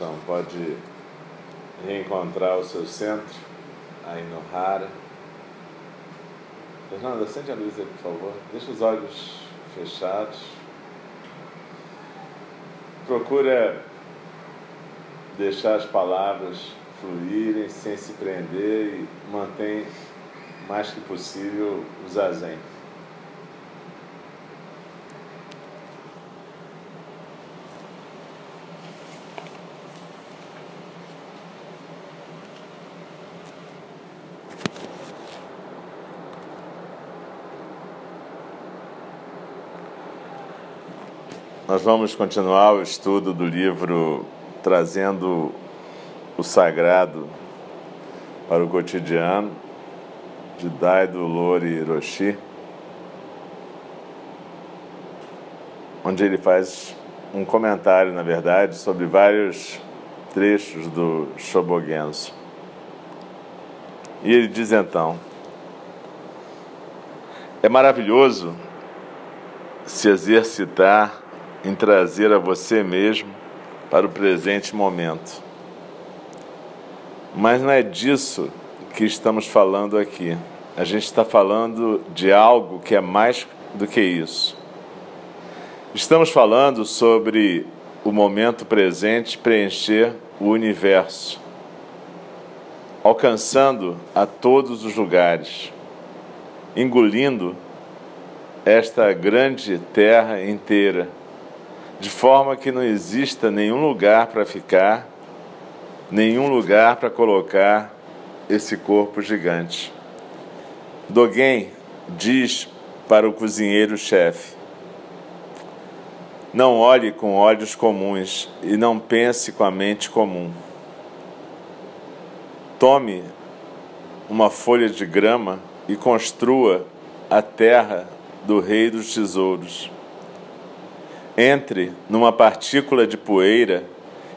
Então, pode reencontrar o seu centro aí no Hara. Fernanda, acende a luz aí, por favor. Deixa os olhos fechados. Procura deixar as palavras fluírem sem se prender e mantém mais que possível o zazen. Nós vamos continuar o estudo do livro Trazendo o Sagrado para o Cotidiano, de Daido Lori Hiroshi, onde ele faz um comentário, na verdade, sobre vários trechos do Shobogenzo. E ele diz então: É maravilhoso se exercitar em trazer a você mesmo para o presente momento. Mas não é disso que estamos falando aqui. A gente está falando de algo que é mais do que isso. Estamos falando sobre o momento presente preencher o universo, alcançando a todos os lugares, engolindo esta grande terra inteira de forma que não exista nenhum lugar para ficar, nenhum lugar para colocar esse corpo gigante. Dogen diz para o cozinheiro-chefe: Não olhe com olhos comuns e não pense com a mente comum. Tome uma folha de grama e construa a terra do rei dos tesouros entre numa partícula de poeira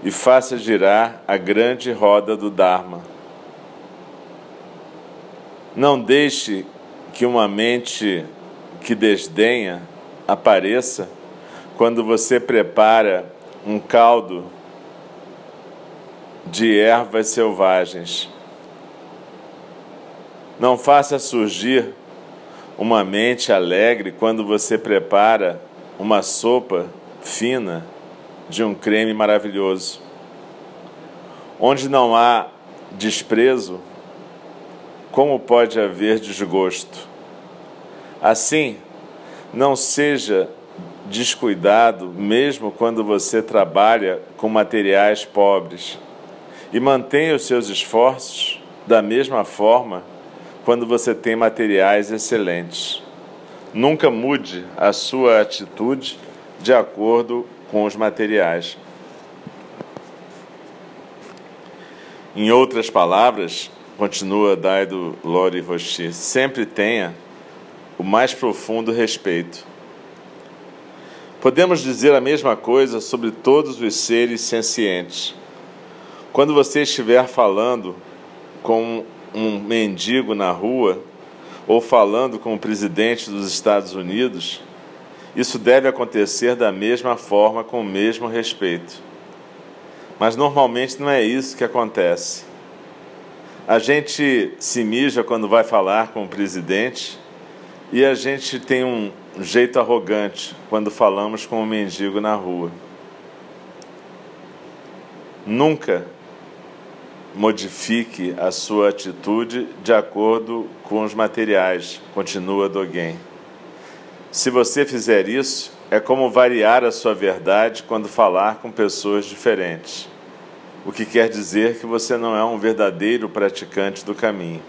e faça girar a grande roda do Dharma. Não deixe que uma mente que desdenha apareça quando você prepara um caldo de ervas selvagens. Não faça surgir uma mente alegre quando você prepara uma sopa fina de um creme maravilhoso. Onde não há desprezo, como pode haver desgosto? Assim, não seja descuidado, mesmo quando você trabalha com materiais pobres, e mantenha os seus esforços da mesma forma quando você tem materiais excelentes. Nunca mude a sua atitude de acordo com os materiais. Em outras palavras, continua Daido Lori Roshi, sempre tenha o mais profundo respeito. Podemos dizer a mesma coisa sobre todos os seres sencientes. Quando você estiver falando com um mendigo na rua ou falando com o presidente dos Estados Unidos, isso deve acontecer da mesma forma, com o mesmo respeito. Mas normalmente não é isso que acontece. A gente se mija quando vai falar com o presidente e a gente tem um jeito arrogante quando falamos com um mendigo na rua. Nunca modifique a sua atitude de acordo com os materiais, continua Dogen. Se você fizer isso, é como variar a sua verdade quando falar com pessoas diferentes, o que quer dizer que você não é um verdadeiro praticante do caminho.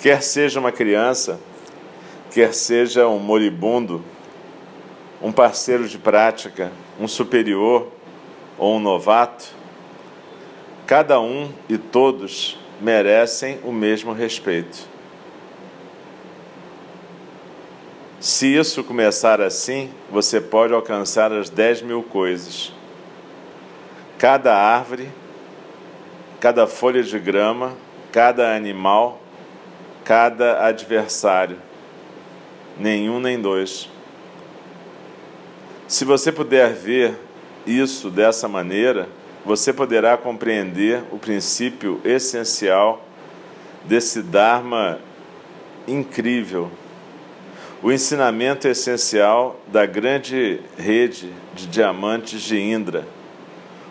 Quer seja uma criança, quer seja um moribundo, um parceiro de prática, um superior ou um novato, cada um e todos merecem o mesmo respeito. Se isso começar assim, você pode alcançar as 10 mil coisas. Cada árvore, cada folha de grama, cada animal, cada adversário, nenhum nem dois. Se você puder ver isso dessa maneira, você poderá compreender o princípio essencial desse Dharma incrível, o ensinamento essencial da grande rede de diamantes de Indra,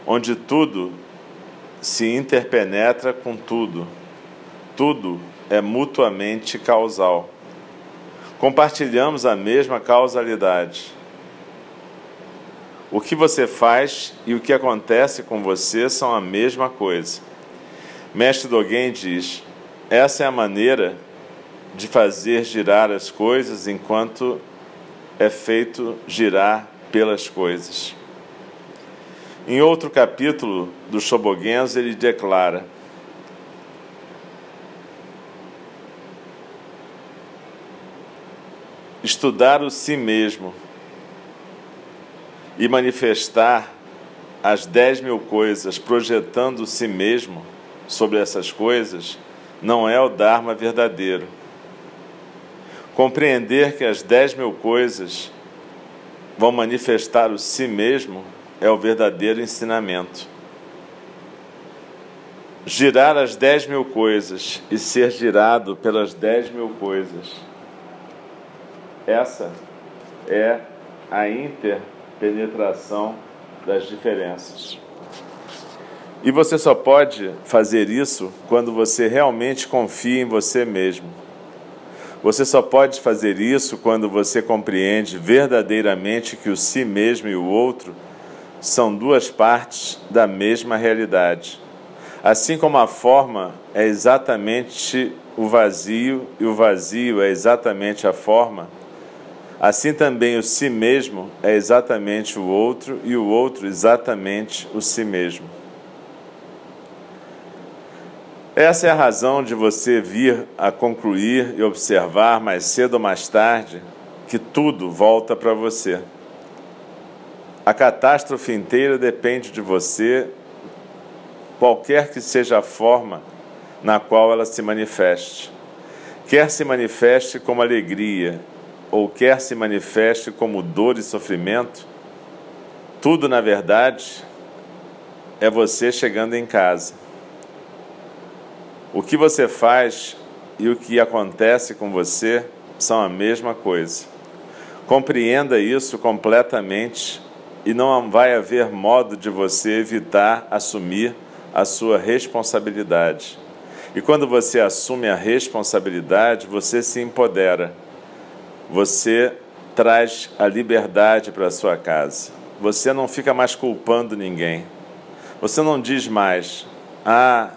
onde tudo se interpenetra com tudo, tudo é mutuamente causal. Compartilhamos a mesma causalidade. O que você faz e o que acontece com você são a mesma coisa. Mestre Dogen diz: essa é a maneira de fazer girar as coisas enquanto é feito girar pelas coisas. Em outro capítulo do Shobogenzo, ele declara: estudar o si mesmo e manifestar as dez mil coisas, projetando si mesmo sobre essas coisas, não é o Dharma verdadeiro. Compreender que as dez mil coisas vão manifestar o si mesmo é o verdadeiro ensinamento. Girar as dez mil coisas e ser girado pelas dez mil coisas essa é a interpenetração das diferenças. E você só pode fazer isso quando você realmente confia em você mesmo. Você só pode fazer isso quando você compreende verdadeiramente que o si mesmo e o outro são duas partes da mesma realidade. Assim como a forma é exatamente o vazio e o vazio é exatamente a forma, Assim também o si mesmo é exatamente o outro e o outro exatamente o si mesmo. Essa é a razão de você vir a concluir e observar mais cedo ou mais tarde que tudo volta para você. A catástrofe inteira depende de você, qualquer que seja a forma na qual ela se manifeste. Quer se manifeste como alegria, ou quer se manifeste como dor e sofrimento, tudo na verdade é você chegando em casa. O que você faz e o que acontece com você são a mesma coisa. Compreenda isso completamente e não vai haver modo de você evitar assumir a sua responsabilidade. E quando você assume a responsabilidade, você se empodera você traz a liberdade para a sua casa. Você não fica mais culpando ninguém. Você não diz mais, ah,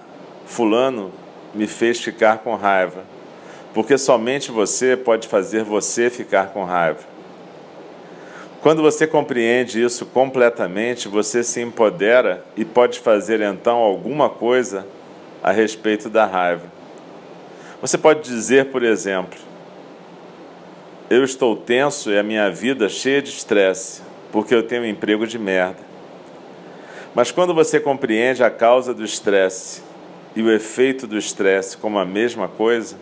Fulano me fez ficar com raiva. Porque somente você pode fazer você ficar com raiva. Quando você compreende isso completamente, você se empodera e pode fazer então alguma coisa a respeito da raiva. Você pode dizer, por exemplo, eu estou tenso e a minha vida cheia de estresse, porque eu tenho um emprego de merda. Mas quando você compreende a causa do estresse e o efeito do estresse como a mesma coisa,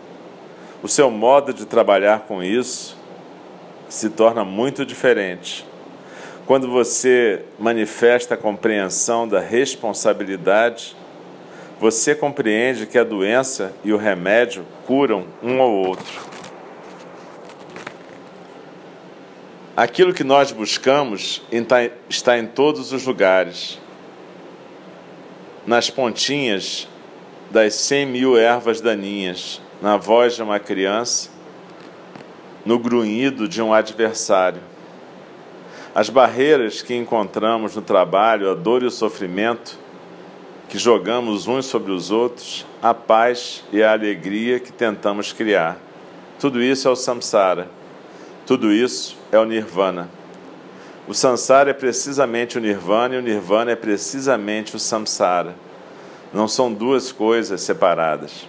o seu modo de trabalhar com isso se torna muito diferente. Quando você manifesta a compreensão da responsabilidade, você compreende que a doença e o remédio curam um ao outro. Aquilo que nós buscamos está em todos os lugares, nas pontinhas das cem mil ervas daninhas, na voz de uma criança, no grunhido de um adversário. As barreiras que encontramos no trabalho, a dor e o sofrimento que jogamos uns sobre os outros, a paz e a alegria que tentamos criar. Tudo isso é o samsara. Tudo isso é o nirvana. O samsara é precisamente o nirvana e o nirvana é precisamente o samsara. Não são duas coisas separadas.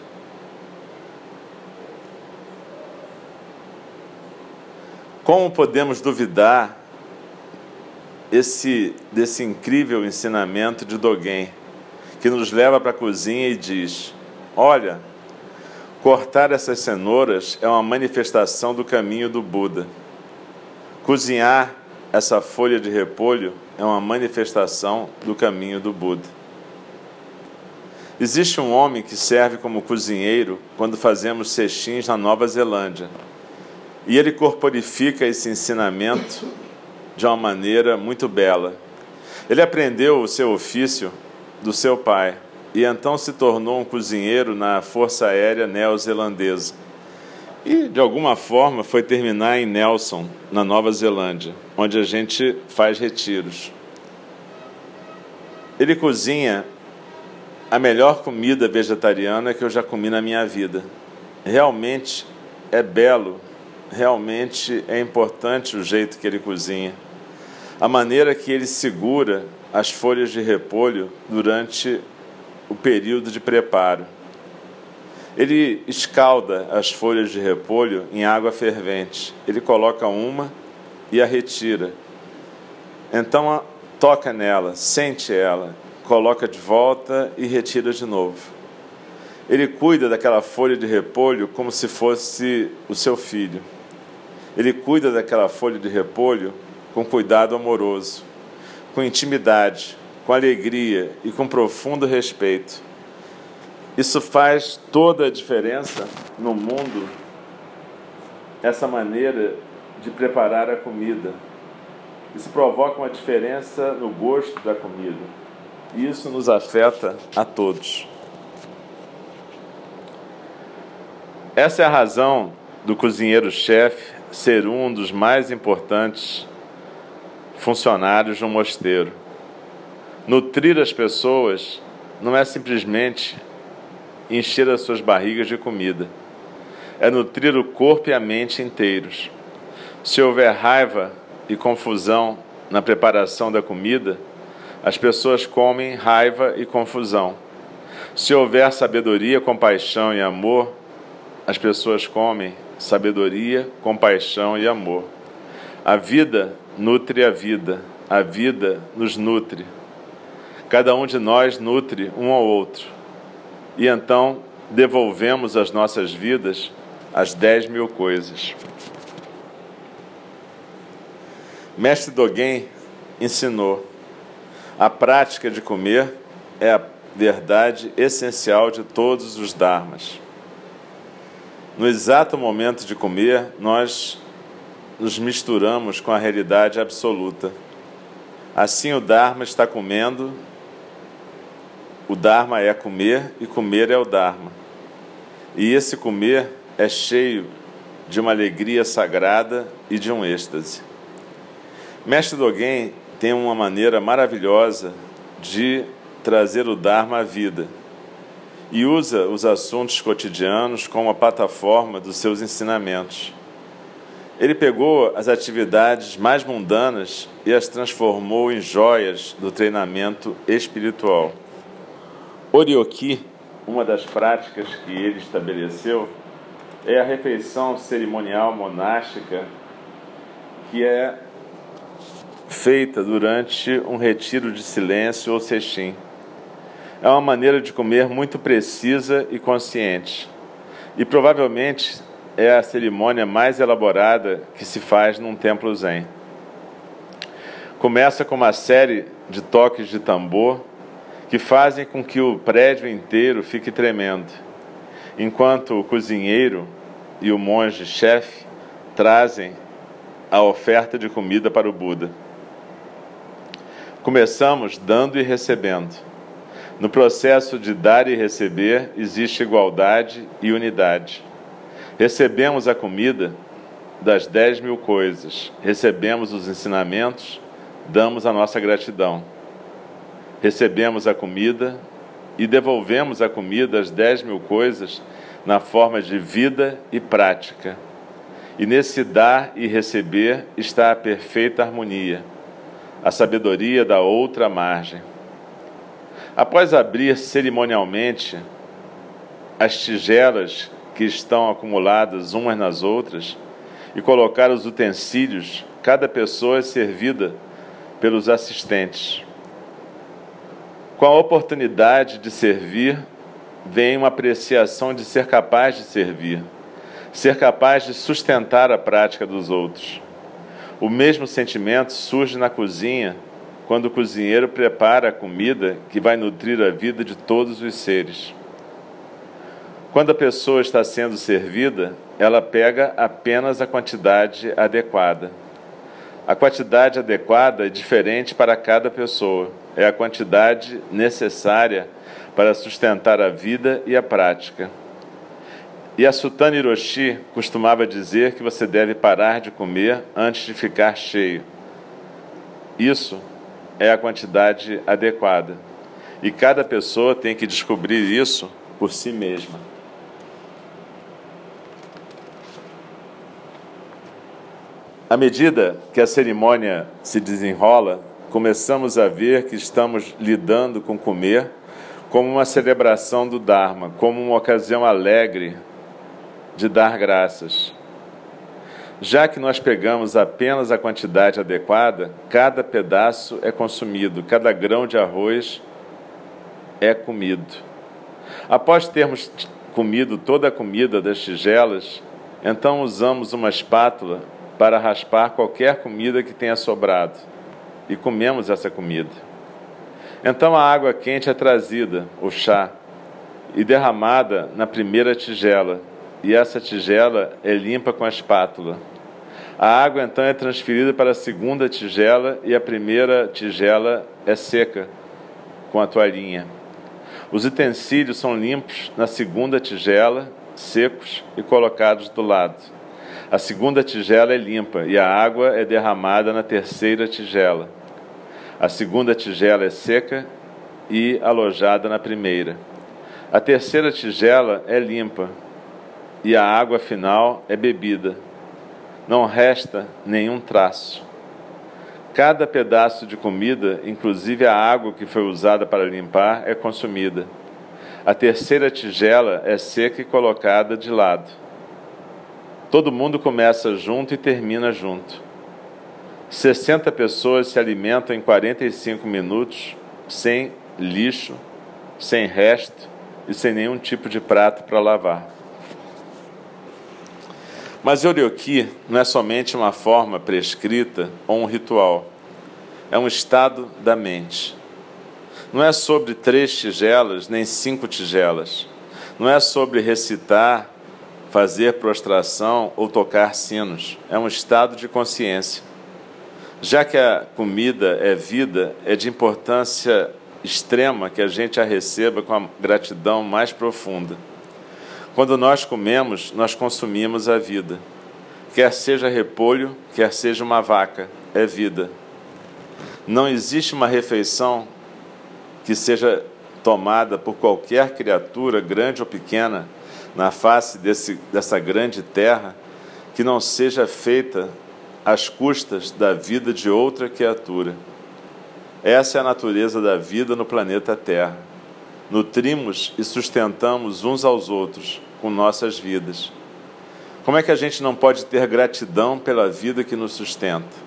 Como podemos duvidar esse, desse incrível ensinamento de Dogen, que nos leva para a cozinha e diz: Olha, cortar essas cenouras é uma manifestação do caminho do Buda. Cozinhar essa folha de repolho é uma manifestação do caminho do Buda. Existe um homem que serve como cozinheiro quando fazemos cestins na Nova Zelândia. E ele corporifica esse ensinamento de uma maneira muito bela. Ele aprendeu o seu ofício do seu pai e então se tornou um cozinheiro na Força Aérea Neozelandesa e, de alguma forma, foi terminar em Nelson, na Nova Zelândia, onde a gente faz retiros. Ele cozinha a melhor comida vegetariana que eu já comi na minha vida. Realmente é belo, realmente é importante o jeito que ele cozinha. A maneira que ele segura as folhas de repolho durante o período de preparo. Ele escalda as folhas de repolho em água fervente. Ele coloca uma e a retira. Então toca nela, sente ela, coloca de volta e retira de novo. Ele cuida daquela folha de repolho como se fosse o seu filho. Ele cuida daquela folha de repolho com cuidado amoroso, com intimidade, com alegria e com profundo respeito. Isso faz toda a diferença no mundo, essa maneira de preparar a comida. Isso provoca uma diferença no gosto da comida. E isso nos afeta a todos. Essa é a razão do cozinheiro-chefe ser um dos mais importantes funcionários um mosteiro. Nutrir as pessoas não é simplesmente encher as suas barrigas de comida. É nutrir o corpo e a mente inteiros. Se houver raiva e confusão na preparação da comida, as pessoas comem raiva e confusão. Se houver sabedoria, compaixão e amor, as pessoas comem sabedoria, compaixão e amor. A vida nutre a vida, a vida nos nutre. Cada um de nós nutre um ao outro e então devolvemos as nossas vidas as dez mil coisas. Mestre Dogen ensinou: a prática de comer é a verdade essencial de todos os dharmas. No exato momento de comer, nós nos misturamos com a realidade absoluta. Assim, o Dharma está comendo o Dharma é comer e comer é o Dharma. E esse comer é cheio de uma alegria sagrada e de um êxtase. Mestre Dogen tem uma maneira maravilhosa de trazer o Dharma à vida e usa os assuntos cotidianos como a plataforma dos seus ensinamentos. Ele pegou as atividades mais mundanas e as transformou em joias do treinamento espiritual. Orioki, uma das práticas que ele estabeleceu, é a refeição cerimonial monástica que é feita durante um retiro de silêncio ou sextim. É uma maneira de comer muito precisa e consciente. E provavelmente é a cerimônia mais elaborada que se faz num templo zen. Começa com uma série de toques de tambor que fazem com que o prédio inteiro fique tremendo, enquanto o cozinheiro e o monge-chefe trazem a oferta de comida para o Buda. Começamos dando e recebendo. No processo de dar e receber existe igualdade e unidade. Recebemos a comida das dez mil coisas, recebemos os ensinamentos, damos a nossa gratidão. Recebemos a comida e devolvemos a comida as dez mil coisas na forma de vida e prática. E nesse dar e receber está a perfeita harmonia, a sabedoria da outra margem. Após abrir cerimonialmente as tigelas que estão acumuladas umas nas outras e colocar os utensílios, cada pessoa é servida pelos assistentes. Com a oportunidade de servir, vem uma apreciação de ser capaz de servir, ser capaz de sustentar a prática dos outros. O mesmo sentimento surge na cozinha quando o cozinheiro prepara a comida que vai nutrir a vida de todos os seres. Quando a pessoa está sendo servida, ela pega apenas a quantidade adequada. A quantidade adequada é diferente para cada pessoa, é a quantidade necessária para sustentar a vida e a prática. E a Sutana Hiroshi costumava dizer que você deve parar de comer antes de ficar cheio. Isso é a quantidade adequada. E cada pessoa tem que descobrir isso por si mesma. À medida que a cerimônia se desenrola, começamos a ver que estamos lidando com comer como uma celebração do Dharma, como uma ocasião alegre de dar graças. Já que nós pegamos apenas a quantidade adequada, cada pedaço é consumido, cada grão de arroz é comido. Após termos comido toda a comida das tigelas, então usamos uma espátula para raspar qualquer comida que tenha sobrado e comemos essa comida. Então a água quente é trazida, o chá, e derramada na primeira tigela, e essa tigela é limpa com a espátula. A água então é transferida para a segunda tigela e a primeira tigela é seca com a toalhinha. Os utensílios são limpos na segunda tigela, secos e colocados do lado. A segunda tigela é limpa e a água é derramada na terceira tigela. A segunda tigela é seca e alojada na primeira. A terceira tigela é limpa e a água final é bebida. Não resta nenhum traço. Cada pedaço de comida, inclusive a água que foi usada para limpar, é consumida. A terceira tigela é seca e colocada de lado. Todo mundo começa junto e termina junto. 60 pessoas se alimentam em 45 minutos, sem lixo, sem resto e sem nenhum tipo de prato para lavar. Mas Yorioki não é somente uma forma prescrita ou um ritual. É um estado da mente. Não é sobre três tigelas nem cinco tigelas. Não é sobre recitar, fazer prostração ou tocar sinos. É um estado de consciência. Já que a comida é vida, é de importância extrema que a gente a receba com a gratidão mais profunda. Quando nós comemos, nós consumimos a vida. Quer seja repolho, quer seja uma vaca, é vida. Não existe uma refeição que seja tomada por qualquer criatura, grande ou pequena, na face desse, dessa grande terra, que não seja feita às custas da vida de outra criatura. Essa é a natureza da vida no planeta Terra nutrimos e sustentamos uns aos outros com nossas vidas. Como é que a gente não pode ter gratidão pela vida que nos sustenta?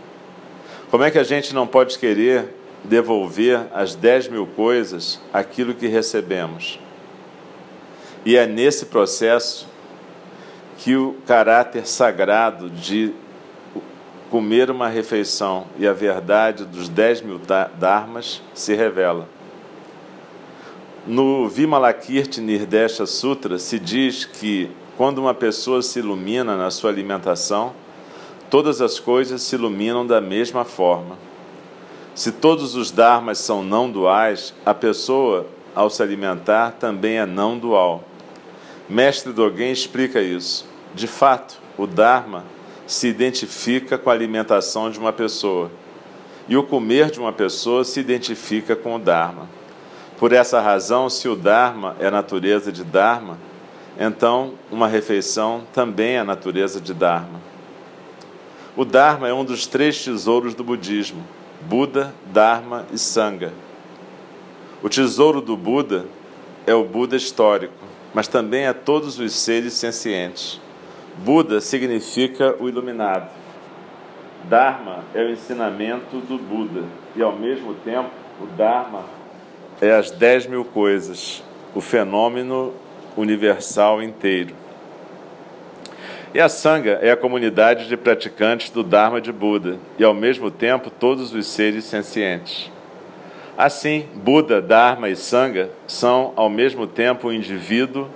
Como é que a gente não pode querer devolver as 10 mil coisas aquilo que recebemos? E é nesse processo que o caráter sagrado de comer uma refeição e a verdade dos 10 mil dharmas se revela. No Vimalakirti Nirdesha Sutra se diz que quando uma pessoa se ilumina na sua alimentação, todas as coisas se iluminam da mesma forma. Se todos os dharmas são não duais, a pessoa, ao se alimentar, também é não dual. Mestre Dogen explica isso. De fato, o dharma se identifica com a alimentação de uma pessoa, e o comer de uma pessoa se identifica com o dharma. Por essa razão, se o dharma é natureza de dharma, então uma refeição também é natureza de dharma. O Dharma é um dos três tesouros do budismo: Buda, Dharma e Sangha. O tesouro do Buda é o Buda histórico, mas também é todos os seres sencientes. Buda significa o iluminado. Dharma é o ensinamento do Buda e, ao mesmo tempo, o Dharma é as dez mil coisas, o fenômeno universal inteiro. E a Sangha é a comunidade de praticantes do Dharma de Buda e, ao mesmo tempo, todos os seres sencientes. Assim, Buda, Dharma e Sangha são, ao mesmo tempo, o indivíduo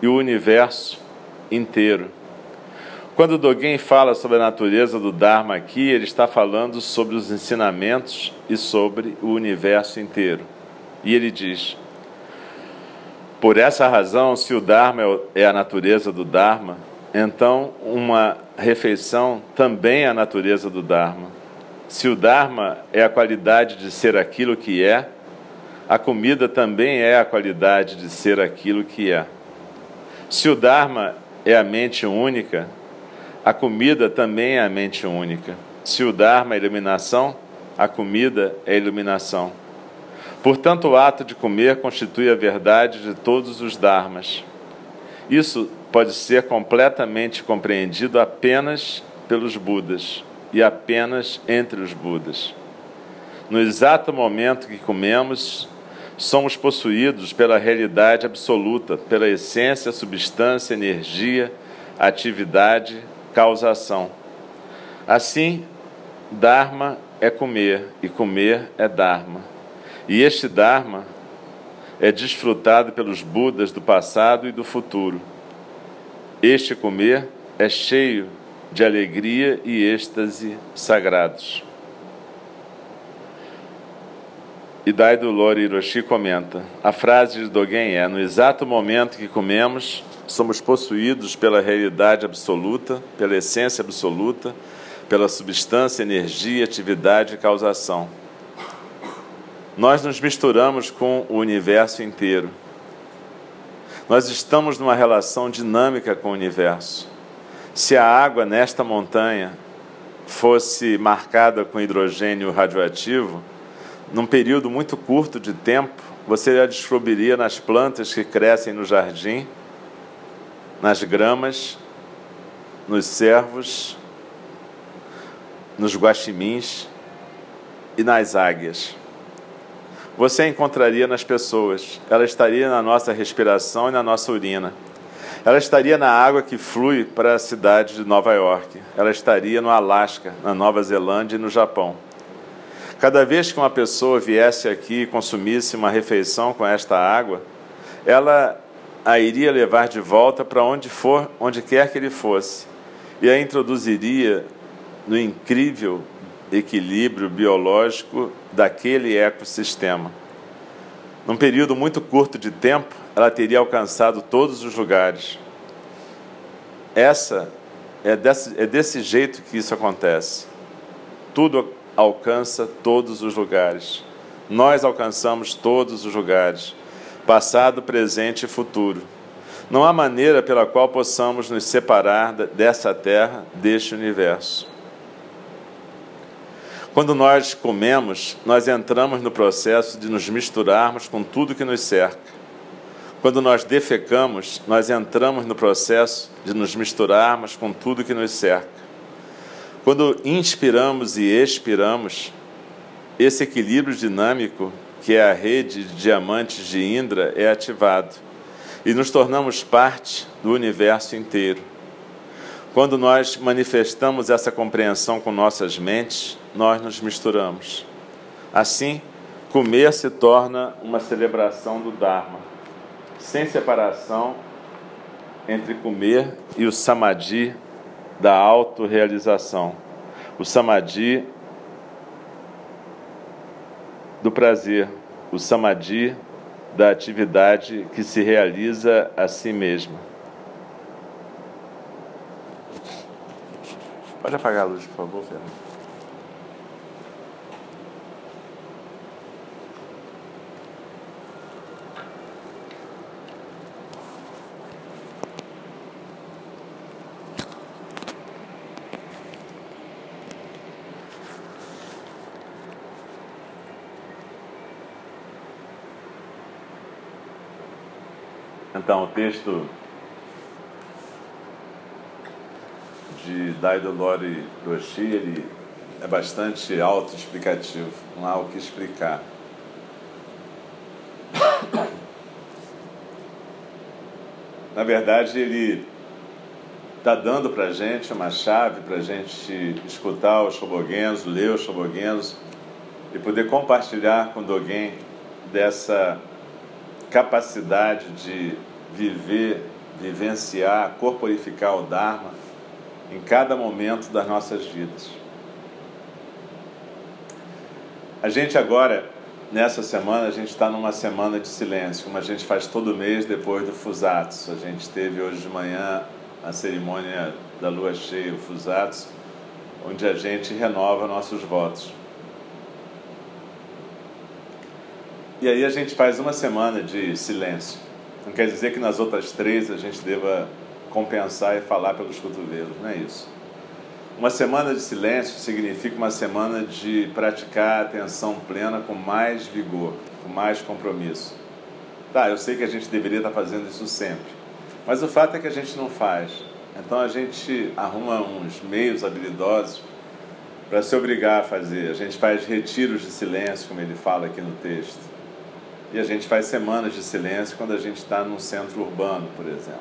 e o universo inteiro. Quando Dogen fala sobre a natureza do Dharma aqui, ele está falando sobre os ensinamentos e sobre o universo inteiro. E ele diz: Por essa razão, se o Dharma é a natureza do Dharma, então uma refeição também é a natureza do Dharma. Se o Dharma é a qualidade de ser aquilo que é, a comida também é a qualidade de ser aquilo que é. Se o Dharma é a mente única, a comida também é a mente única. Se o Dharma é iluminação, a comida é iluminação. Portanto, o ato de comer constitui a verdade de todos os Dharmas. Isso pode ser completamente compreendido apenas pelos Budas e apenas entre os Budas. No exato momento que comemos, somos possuídos pela realidade absoluta, pela essência, substância, energia, atividade, causação. Assim, Dharma é comer e comer é Dharma. E este Dharma é desfrutado pelos Budas do passado e do futuro. Este comer é cheio de alegria e êxtase sagrados. Idaido Lori Hiroshi comenta: a frase de Dogen é: No exato momento que comemos, somos possuídos pela realidade absoluta, pela essência absoluta, pela substância, energia, atividade e causação. Nós nos misturamos com o universo inteiro. Nós estamos numa relação dinâmica com o universo. Se a água nesta montanha fosse marcada com hidrogênio radioativo, num período muito curto de tempo, você já descobriria nas plantas que crescem no jardim, nas gramas, nos cervos, nos guaximins e nas águias você encontraria nas pessoas. Ela estaria na nossa respiração e na nossa urina. Ela estaria na água que flui para a cidade de Nova York. Ela estaria no Alasca, na Nova Zelândia e no Japão. Cada vez que uma pessoa viesse aqui e consumisse uma refeição com esta água, ela a iria levar de volta para onde for, onde quer que ele fosse, e a introduziria no incrível equilíbrio biológico daquele ecossistema. Num período muito curto de tempo, ela teria alcançado todos os lugares. Essa é desse, é desse jeito que isso acontece. Tudo alcança todos os lugares. Nós alcançamos todos os lugares, passado, presente e futuro. Não há maneira pela qual possamos nos separar dessa terra, deste universo. Quando nós comemos, nós entramos no processo de nos misturarmos com tudo que nos cerca. Quando nós defecamos, nós entramos no processo de nos misturarmos com tudo que nos cerca. Quando inspiramos e expiramos, esse equilíbrio dinâmico, que é a rede de diamantes de Indra, é ativado e nos tornamos parte do universo inteiro. Quando nós manifestamos essa compreensão com nossas mentes, nós nos misturamos. Assim, comer se torna uma celebração do Dharma sem separação entre comer e o samadhi da autorrealização. O samadhi do prazer, o samadhi da atividade que se realiza a si mesma. Pode apagar a luz, por favor, Fernando. Então, o texto de Daido Lori Roshi, ele é bastante autoexplicativo, não há o que explicar. Na verdade, ele está dando para a gente uma chave para a gente escutar os Shobogenzo, ler os Shobogenzo e poder compartilhar com alguém dessa capacidade de viver, vivenciar, corporificar o Dharma em cada momento das nossas vidas. A gente agora, nessa semana, a gente está numa semana de silêncio, como a gente faz todo mês depois do Fusatsu. A gente teve hoje de manhã a cerimônia da lua cheia, o Fusatsu, onde a gente renova nossos votos. E aí a gente faz uma semana de silêncio. Não quer dizer que nas outras três a gente deva compensar e falar pelos cotovelos, não é isso. Uma semana de silêncio significa uma semana de praticar a atenção plena com mais vigor, com mais compromisso. Tá, eu sei que a gente deveria estar fazendo isso sempre, mas o fato é que a gente não faz. Então a gente arruma uns meios habilidosos para se obrigar a fazer. A gente faz retiros de silêncio, como ele fala aqui no texto. E a gente faz semanas de silêncio quando a gente está num centro urbano, por exemplo.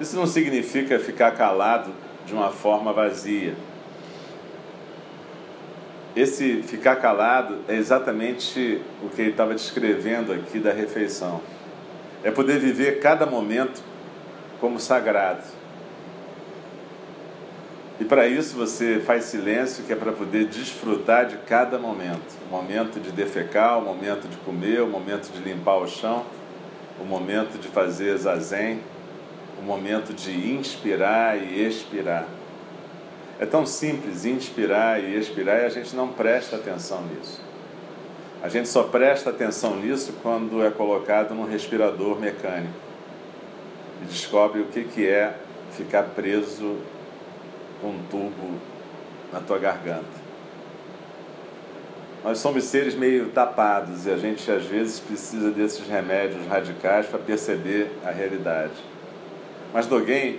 Isso não significa ficar calado de uma forma vazia. Esse ficar calado é exatamente o que ele estava descrevendo aqui da refeição. É poder viver cada momento como sagrado e para isso você faz silêncio, que é para poder desfrutar de cada momento. O momento de defecar, o momento de comer, o momento de limpar o chão, o momento de fazer zazen, o momento de inspirar e expirar. É tão simples inspirar e expirar e a gente não presta atenção nisso. A gente só presta atenção nisso quando é colocado num respirador mecânico e descobre o que, que é ficar preso com um tubo na tua garganta. Nós somos seres meio tapados e a gente às vezes precisa desses remédios radicais para perceber a realidade. Mas Dogen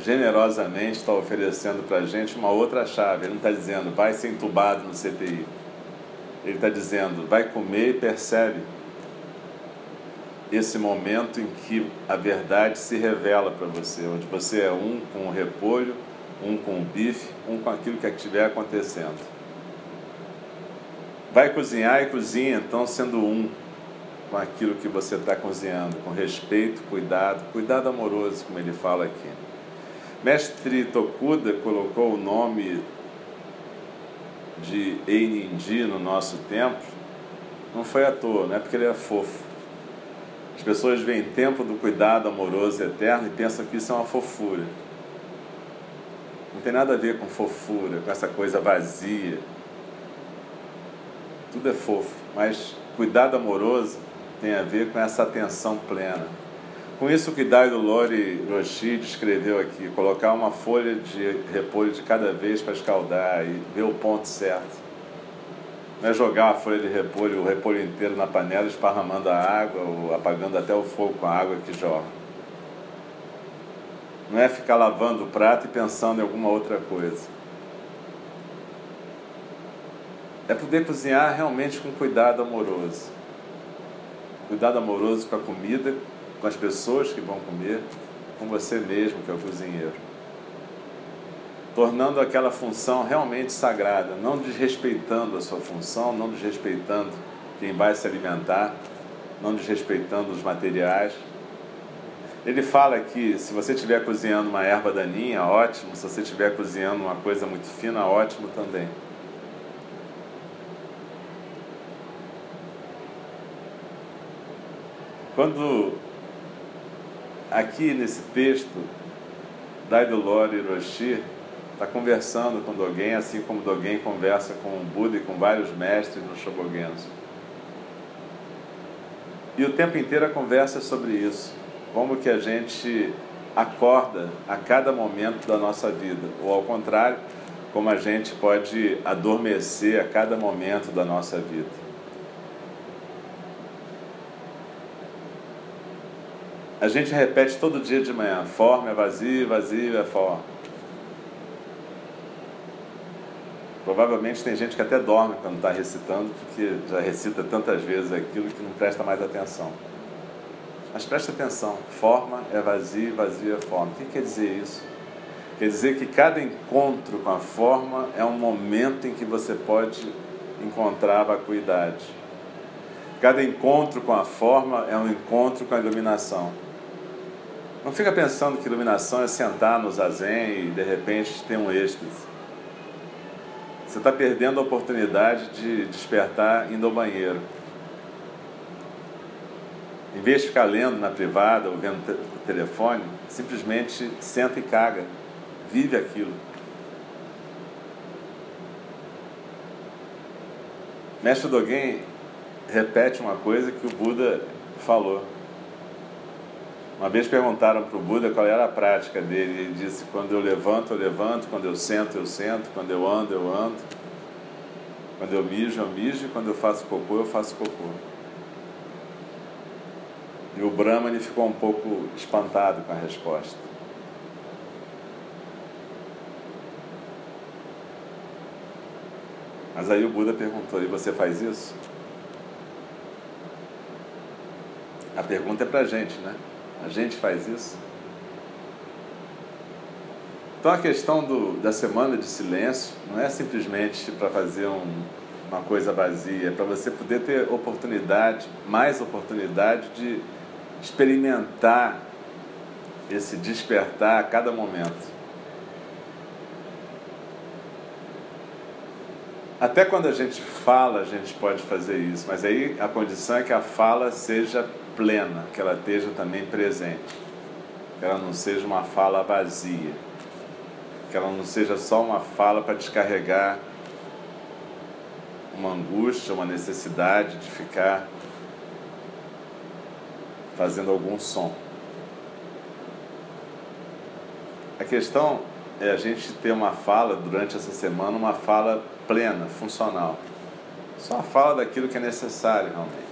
generosamente está oferecendo para a gente uma outra chave. Ele não está dizendo vai ser entubado no CTI. Ele está dizendo vai comer e percebe esse momento em que a verdade se revela para você, onde você é um com o repolho um com o bife, um com aquilo que estiver acontecendo. Vai cozinhar e cozinha, então, sendo um com aquilo que você está cozinhando, com respeito, cuidado, cuidado amoroso, como ele fala aqui. Mestre Tokuda colocou o nome de Einindi no nosso templo, não foi à toa, não é porque ele é fofo. As pessoas veem tempo do cuidado amoroso eterno e pensam que isso é uma fofura. Não tem nada a ver com fofura, com essa coisa vazia. Tudo é fofo, mas cuidado amoroso tem a ver com essa atenção plena. Com isso que Daido Lori Roshi descreveu aqui, colocar uma folha de repolho de cada vez para escaldar e ver o ponto certo. Não é jogar a folha de repolho, o repolho inteiro na panela, esparramando a água ou apagando até o fogo com a água que jorra. Não é ficar lavando o prato e pensando em alguma outra coisa. É poder cozinhar realmente com cuidado amoroso. Cuidado amoroso com a comida, com as pessoas que vão comer, com você mesmo, que é o cozinheiro tornando aquela função realmente sagrada, não desrespeitando a sua função, não desrespeitando quem vai se alimentar, não desrespeitando os materiais. Ele fala que se você estiver cozinhando uma erva daninha, ótimo, se você estiver cozinhando uma coisa muito fina, ótimo também. Quando aqui nesse texto, Dai Lore Hiroshi, está conversando com Dogen, assim como Dogen conversa com o Buda e com vários mestres no Shobogenzo. E o tempo inteiro a conversa é sobre isso. Como que a gente acorda a cada momento da nossa vida, ou ao contrário, como a gente pode adormecer a cada momento da nossa vida. A gente repete todo dia de manhã: forma é vazio, vazio é forma. Provavelmente tem gente que até dorme quando está recitando, porque já recita tantas vezes aquilo que não presta mais atenção. Mas preste atenção: forma é vazio, vazio é forma. O que quer dizer isso? Quer dizer que cada encontro com a forma é um momento em que você pode encontrar a vacuidade. Cada encontro com a forma é um encontro com a iluminação. Não fica pensando que iluminação é sentar no zazen e de repente ter um êxtase. Você está perdendo a oportunidade de despertar indo ao banheiro. Em vez de ficar lendo na privada ou vendo o telefone, simplesmente senta e caga. Vive aquilo. Mestre Dogen repete uma coisa que o Buda falou. Uma vez perguntaram para o Buda qual era a prática dele. Ele disse: Quando eu levanto, eu levanto. Quando eu sento, eu sento. Quando eu ando, eu ando. Quando eu mijo, eu mijo. Quando eu faço cocô, eu faço cocô. E o Brahmani ficou um pouco espantado com a resposta. Mas aí o Buda perguntou: E você faz isso? A pergunta é para a gente, né? A gente faz isso. Então a questão do, da semana de silêncio não é simplesmente para fazer um, uma coisa vazia, é para você poder ter oportunidade, mais oportunidade de experimentar esse despertar a cada momento. Até quando a gente fala, a gente pode fazer isso, mas aí a condição é que a fala seja plena, que ela esteja também presente, que ela não seja uma fala vazia, que ela não seja só uma fala para descarregar uma angústia, uma necessidade de ficar fazendo algum som. A questão é a gente ter uma fala durante essa semana, uma fala plena, funcional. Só a fala daquilo que é necessário realmente.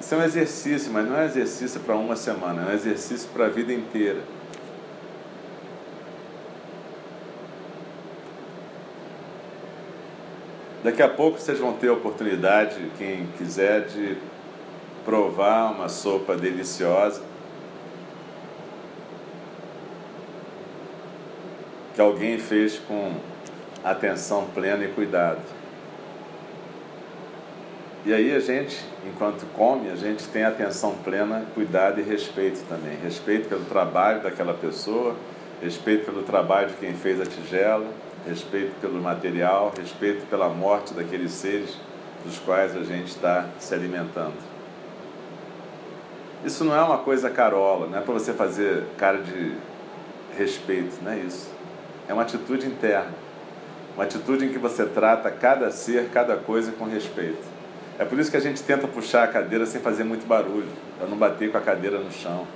Isso é um exercício, mas não é um exercício para uma semana, é um exercício para a vida inteira. Daqui a pouco vocês vão ter a oportunidade, quem quiser, de provar uma sopa deliciosa que alguém fez com atenção plena e cuidado. E aí a gente, enquanto come, a gente tem atenção plena, cuidado e respeito também. Respeito pelo trabalho daquela pessoa, respeito pelo trabalho de quem fez a tigela, respeito pelo material, respeito pela morte daqueles seres dos quais a gente está se alimentando. Isso não é uma coisa carola, não é para você fazer cara de respeito, não é isso. É uma atitude interna, uma atitude em que você trata cada ser, cada coisa com respeito. É por isso que a gente tenta puxar a cadeira sem fazer muito barulho, para não bater com a cadeira no chão.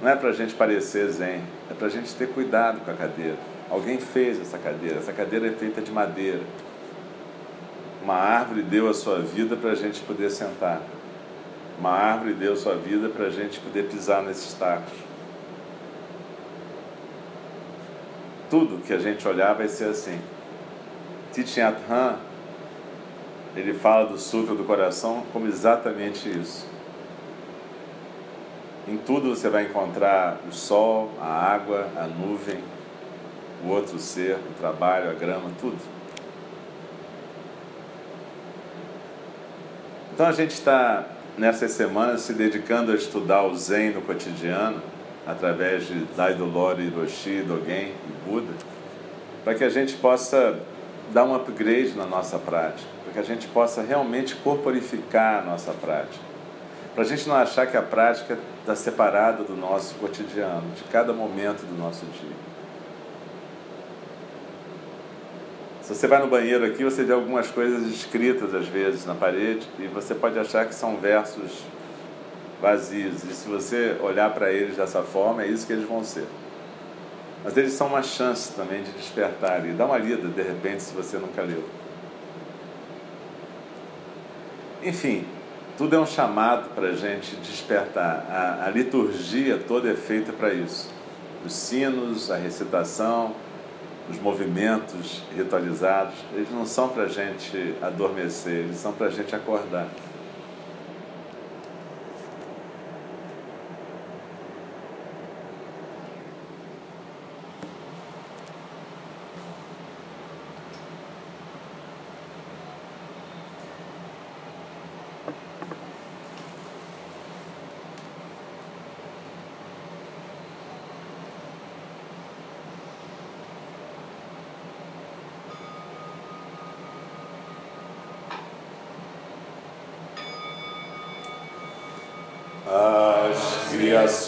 Não é para a gente parecer zen, é para a gente ter cuidado com a cadeira. Alguém fez essa cadeira. Essa cadeira é feita de madeira. Uma árvore deu a sua vida para a gente poder sentar. Uma árvore deu sua vida para a gente poder pisar nesses tacos. Tudo que a gente olhar vai ser assim. Thich Hanh, ele fala do suco do coração como exatamente isso. Em tudo você vai encontrar o sol, a água, a nuvem, o outro ser, o trabalho, a grama, tudo. Então a gente está nessas semanas se dedicando a estudar o Zen no cotidiano, através de Daido Lori, Hiroshi, Dogen e Buda, para que a gente possa dar um upgrade na nossa prática, para que a gente possa realmente corporificar a nossa prática. Para a gente não achar que a prática está separada do nosso cotidiano, de cada momento do nosso dia. Se você vai no banheiro aqui, você vê algumas coisas escritas às vezes na parede e você pode achar que são versos vazios. E se você olhar para eles dessa forma, é isso que eles vão ser. Mas eles são uma chance também de despertar e dá uma lida de repente se você nunca leu. Enfim, tudo é um chamado para a gente despertar. A, a liturgia toda é feita para isso. Os sinos, a recitação, os movimentos ritualizados, eles não são para a gente adormecer, eles são para a gente acordar. As